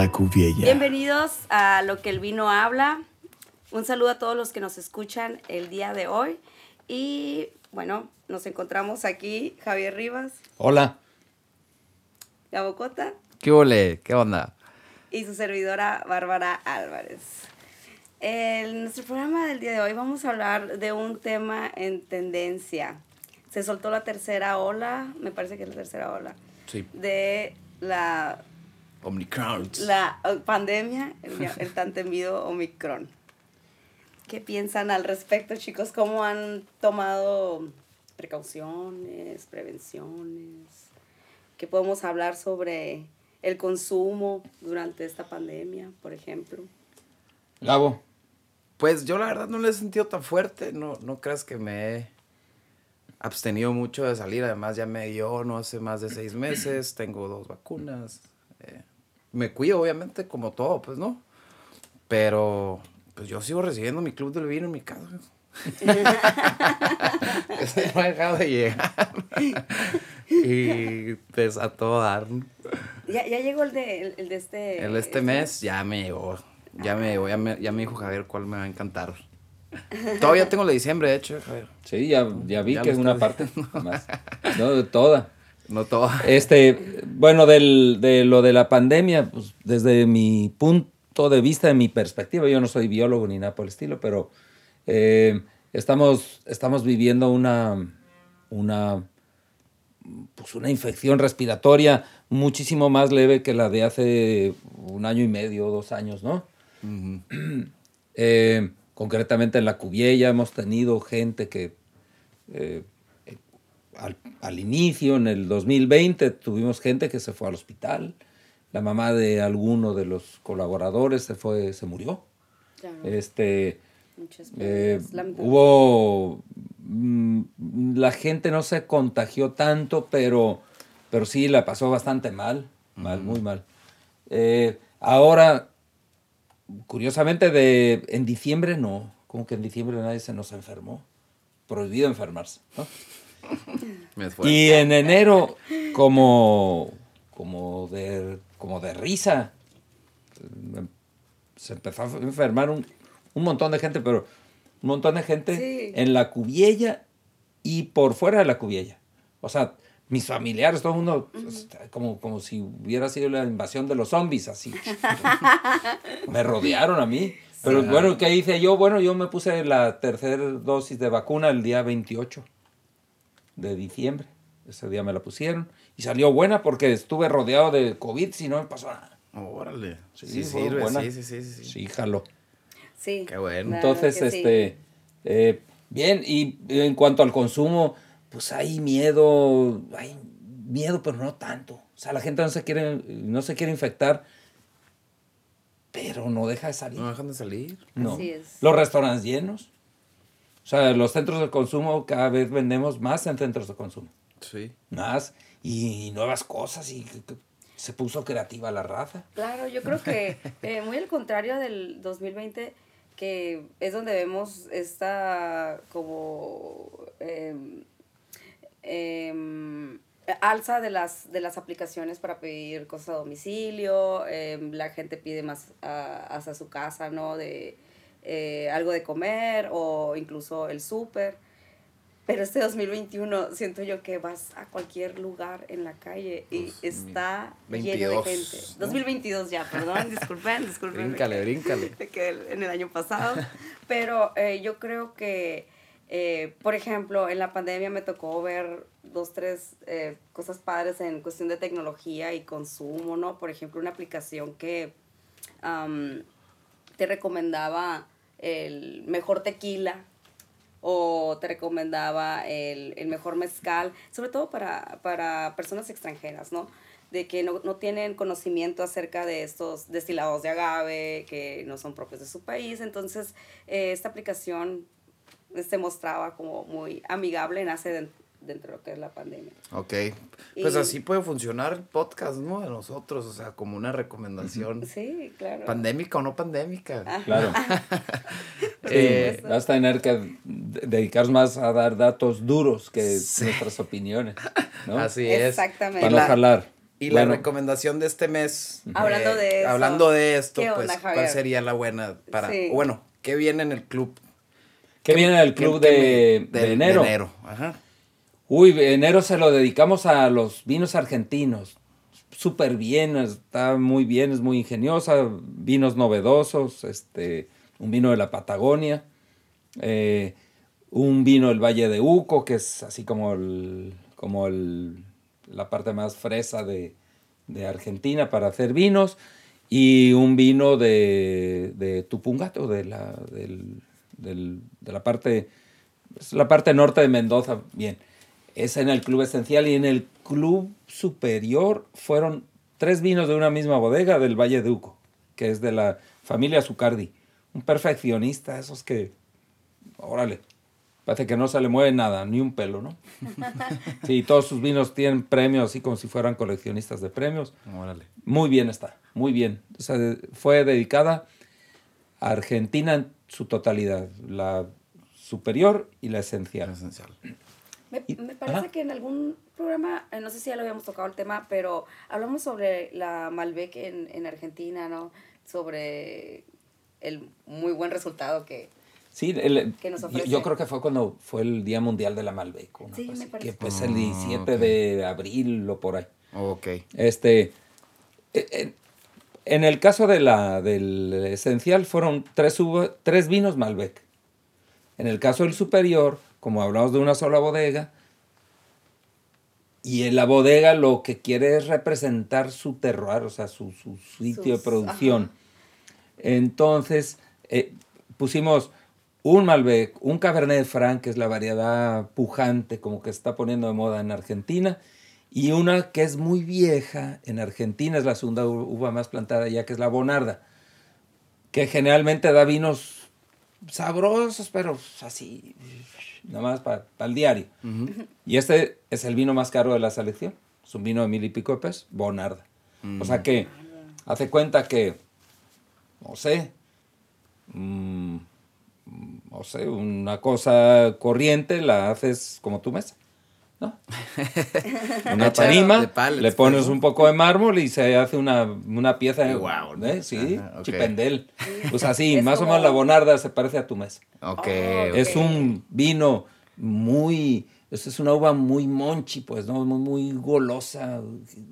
la cubiella. Bienvenidos a Lo que el vino habla. Un saludo a todos los que nos escuchan el día de hoy. Y bueno, nos encontramos aquí Javier Rivas, Hola. Gabo Cota ¿Qué ole? ¿Qué onda? y su servidora Bárbara Álvarez. En nuestro programa del día de hoy vamos a hablar de un tema en tendencia. Se soltó la tercera ola, me parece que es la tercera ola, Sí. de la Omnicron. la eh, pandemia, el, el tan temido Omicron. ¿Qué piensan al respecto, chicos? ¿Cómo han tomado precauciones, prevenciones? ¿Qué podemos hablar sobre el consumo durante esta pandemia, por ejemplo? Gabo. Pues yo la verdad no lo he sentido tan fuerte, no, no creas que me he abstenido mucho de salir, además ya me dio no hace más de seis meses, tengo dos vacunas, eh, me cuido obviamente como todo, pues no, pero pues yo sigo recibiendo mi club del vino en mi casa. Ese no ha dejado de llegar. y pues a todo dar. Ya, ya llegó el de, el, el de este... El este mes ya me llegó. Ya me llegó, ya me, ya me dijo Javier cuál me va a encantar. Todavía tengo la de diciembre, de hecho, Javier. Sí, ya, ya vi Ya que es una parte más. No, de toda. No todo. Este, bueno, del, de lo de la pandemia, pues desde mi punto de vista, de mi perspectiva, yo no soy biólogo ni nada por el estilo, pero eh, estamos, estamos viviendo una, una, pues una infección respiratoria muchísimo más leve que la de hace un año y medio, dos años, ¿no? Eh, concretamente en la Cubiella hemos tenido gente que eh, eh, al, al inicio, en el 2020, tuvimos gente que se fue al hospital. La mamá de alguno de los colaboradores se fue, se murió. Claro, Este, muchas eh, hubo mm, la gente no se contagió tanto, pero, pero sí la pasó bastante mal, mal, muy mal. Eh, ahora, curiosamente, de, en diciembre no, como que en diciembre nadie se nos enfermó. Prohibido enfermarse, ¿no? Y en enero, como, como, de, como de risa, se empezó a enfermar un, un montón de gente, pero un montón de gente Sí. en la cubiella y por fuera de la cubiella. O sea, mis familiares, todo el mundo, pues, como, como si hubiera sido la invasión de los zombies, así. me rodearon a mí. Pero Sí. bueno, ¿qué hice yo? Bueno, yo me puse la tercera dosis de vacuna el día 28 de diciembre. Ese día me la pusieron. Y salió buena porque estuve rodeado de COVID, si no me pasó nada. Órale. Sí, Sí, sí sirve, buena. sí, sí, sí, sí, sí. Sí, jaló. Sí. Qué bueno. Entonces, que sí. este, eh, bien, y en cuanto al consumo, pues hay miedo, hay miedo, pero no tanto. O sea, la gente no se quiere, no se quiere infectar, pero no deja de salir. No dejan de salir. No. Así es. Los restaurantes llenos. O sea, los centros de consumo cada vez vendemos más en centros de consumo. Sí. Más y nuevas cosas y que- que se puso creativa la raza. Claro, yo creo que eh, muy al contrario del 2020, que es donde vemos esta como em, em, alza de las, de las aplicaciones para pedir cosas a domicilio, em, la gente pide más a- hacia su casa, ¿no? De eh, algo de comer o incluso el súper. Pero este 2021 siento yo que vas a cualquier lugar en la calle y Dos está mil lleno de 22, gente. ¿no? 2022 ya, perdón, disculpen, disculpen. Bríncale, bríncale. Quedé en el año pasado. Pero eh, yo creo que, eh, por ejemplo, en la pandemia me tocó ver dos, tres eh, cosas padres en cuestión de tecnología y consumo, ¿no? Por ejemplo, una aplicación que am, te recomendaba el mejor tequila o te recomendaba el, el mejor mezcal, sobre todo para, para personas extranjeras, ¿no? De que no, no tienen conocimiento acerca de estos destilados de agave, que no son propios de su país. Entonces, eh, esta aplicación se mostraba como muy amigable, nace den- dentro de lo que es la pandemia. Ok. Pues así puede funcionar el podcast, ¿no? De nosotros, o sea, como una recomendación. Sí, claro. Pandémica o no pandémica. Claro. Eh. Vas a tener que de- dedicarnos más a dar datos duros que Sí. nuestras opiniones. ¿no? Así es. Exactamente. Para no jalar. Y la recomendación de este mes. Hablando de eh, Hablando de esto, pues, ¿cuál sería la buena para. Bueno, ¿qué viene en el club? ¿Qué, viene en el club de, enero? De enero, ajá. Uy, enero se lo dedicamos a los vinos argentinos. Súper bien, está muy bien, es muy ingeniosa. Vinos novedosos, este, un vino de la Patagonia, eh, un vino del Valle de Uco, que es así como, el, como el, la parte más fresa de, Argentina para hacer vinos, y un vino de, de Tupungato, de la, de la parte, la parte norte de Mendoza, bien. Es en el club esencial y en el club superior fueron tres vinos de una misma bodega del Valle de Uco, que es de la familia Zucardi un perfeccionista, esos que, órale, parece que no se le mueve nada, ni un pelo, ¿no? Sí, todos sus vinos tienen premios, así como si fueran coleccionistas de premios. Órale. Muy bien está, muy bien. O sea, fue dedicada a Argentina en su totalidad, la superior y la esencial. esencial. Me, parece que en algún programa, eh, no sé si ya lo habíamos tocado el tema, pero hablamos sobre la Malbec en, en Argentina, ¿no? Sobre el muy buen resultado que, sí, nos ofrece. Yo, creo que fue cuando fue el Día Mundial de la Malbec. Sí, me parece. Que pues el 17 ah, de abril o por ahí. Ok. Este, e, e, en, el caso de la, del esencial fueron tres, tres vinos Malbec. En el caso del superior, como hablamos de una sola bodega, y en la bodega lo que quiere es representar su terroir, o sea, su, sitio de producción. Entonces, eh, pusimos un Malbec, un Cabernet Franc, que es la variedad pujante, como que está poniendo de moda en Argentina, y una que es muy vieja en Argentina, es la segunda uva más plantada ya, que es la Bonarda, que generalmente da vinos sabrosos, pero así, nada más para el diario. Y este es el vino más caro de la selección, es un vino de mil y pico de pesos, Bonarda. O sea que, hace cuenta que no sé, mm, no sé, una cosa corriente la haces como tu mesa. ¿No? una tarima, le pones un poco de mármol y se hace una, pieza de wow, ¿eh? Sí, chipendel. Pues así, más o menos la bonarda se parece a tu mesa. Okay, Es un vino muy, es una uva muy monchi, pues, ¿no? Muy, muy golosa,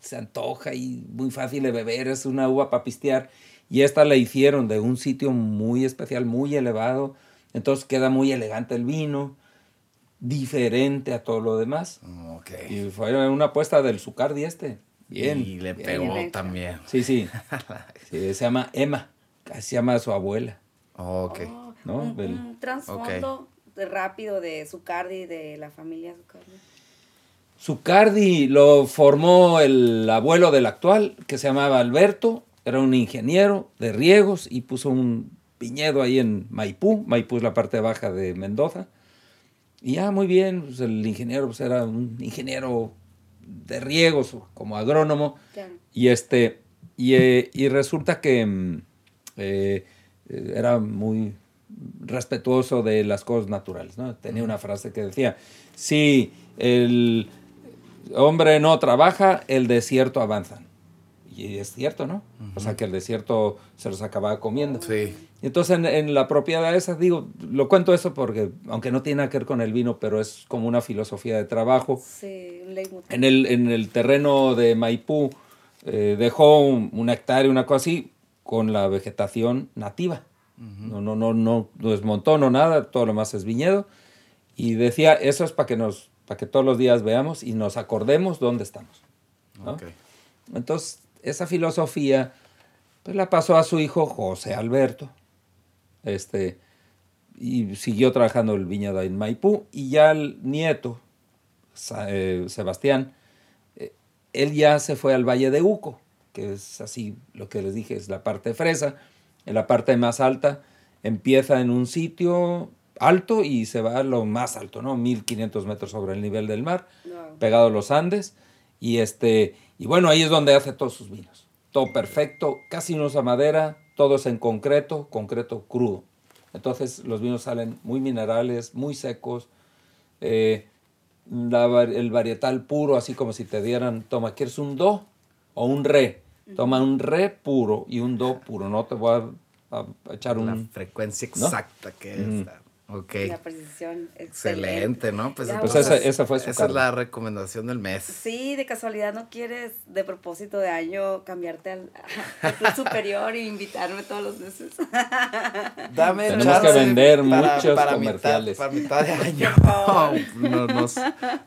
se antoja y muy fácil de beber, es una uva para pistear. Y esta la hicieron de un sitio muy especial, muy elevado. Entonces queda muy elegante el vino, diferente a todo lo demás. Y fue una apuesta del Zucardi este. Bien. Y le pegó también. Sí, sí, Se llama Emma. Se llama su abuela. ok. Oh, un, trasfondo rápido de Zucardi, de la familia Zucardi. Zucardi lo formó el abuelo del actual, que se llamaba Alberto, era un ingeniero de riegos y puso un viñedo ahí en Maipú. Maipú es la parte baja de Mendoza. Y ya, muy bien, pues el ingeniero pues era un ingeniero de riegos, como agrónomo. Y, este, y, eh, resulta que mm, eh, era muy respetuoso de las cosas naturales. ¿no? Tenía una frase que decía, si el hombre no trabaja, el desierto avanza y es cierto, ¿no? O sea, que el desierto se los acababa comiendo. Sí. Entonces, en, en, la propiedad esa, digo, lo cuento eso porque, aunque no tiene nada que ver con el vino, pero es como una filosofía de trabajo. Sí, en el, en el terreno de Maipú eh, dejó un, un, hectárea, una cosa así, con la vegetación nativa. no, no, no, no, no desmontó, no nada, todo lo más es viñedo. Y decía, eso es para que, nos, para que todos los días veamos y nos acordemos dónde estamos. Okay. Entonces, esa filosofía pues la pasó a su hijo José Alberto. Este, y siguió trabajando el viñedo en Maipú. Y ya el nieto, eh, Sebastián, eh, él ya se fue al Valle de Uco, que es así lo que les dije, es la parte fresa. En la parte más alta empieza en un sitio alto y se va a lo más alto, ¿no? 1500 metros sobre el nivel del mar, pegado a los Andes. Y este, y bueno, ahí es donde hace todos sus vinos. Todo perfecto, casi no usa madera, todo es en concreto, concreto crudo. Entonces los vinos salen muy minerales, muy secos. Eh, el varietal puro, así como si te dieran, toma, ¿quieres un do? o un re. Toma un re puro y un do puro. No te voy a, a echar La un... frecuencia ¿no? exacta que es. Ok. La precisión. Excelente, ¿no? Pues, Pues esa- esa fue su Esa es la recomendación del mes. Sí, de casualidad no quieres de propósito de año cambiarte al, al club superior e invitarme todos los meses. Dame Tenemos chance que vender para- muchos para comerciales. Mitad, para mitad de año. No, nos,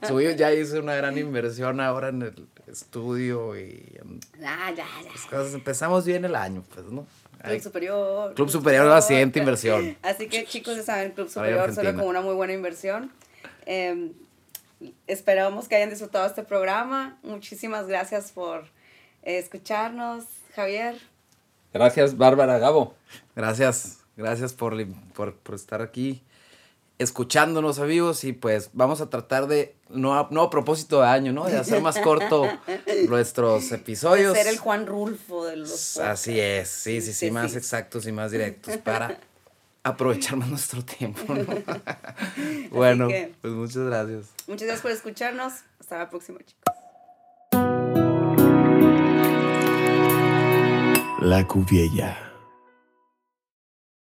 Suyo ya hice una gran inversión ahora en el estudio y en Ah, ya, ya. las cosas. Empezamos bien el año, pues, ¿no? Club Ay, Superior. Club Superior es la siguiente inversión. Así que chicos, ya saben, Club Superior suena Argentina. como una muy buena inversión. Eh, esperamos que hayan disfrutado este programa. Muchísimas gracias por eh, escucharnos, Javier. Gracias, Bárbara Gabo. Gracias, gracias por, por, por estar aquí escuchándonos amigos y pues vamos a tratar de, no a, no a propósito de año, ¿no? De hacer más corto nuestros episodios. Ser el Juan Rulfo de los Así es, sí, sí, sí, Sí, más sí. exactos y más directos para aprovechar más nuestro tiempo, ¿no? bueno, que- pues muchas gracias. Muchas gracias por escucharnos. Hasta la próxima, chicos. La Cuviella.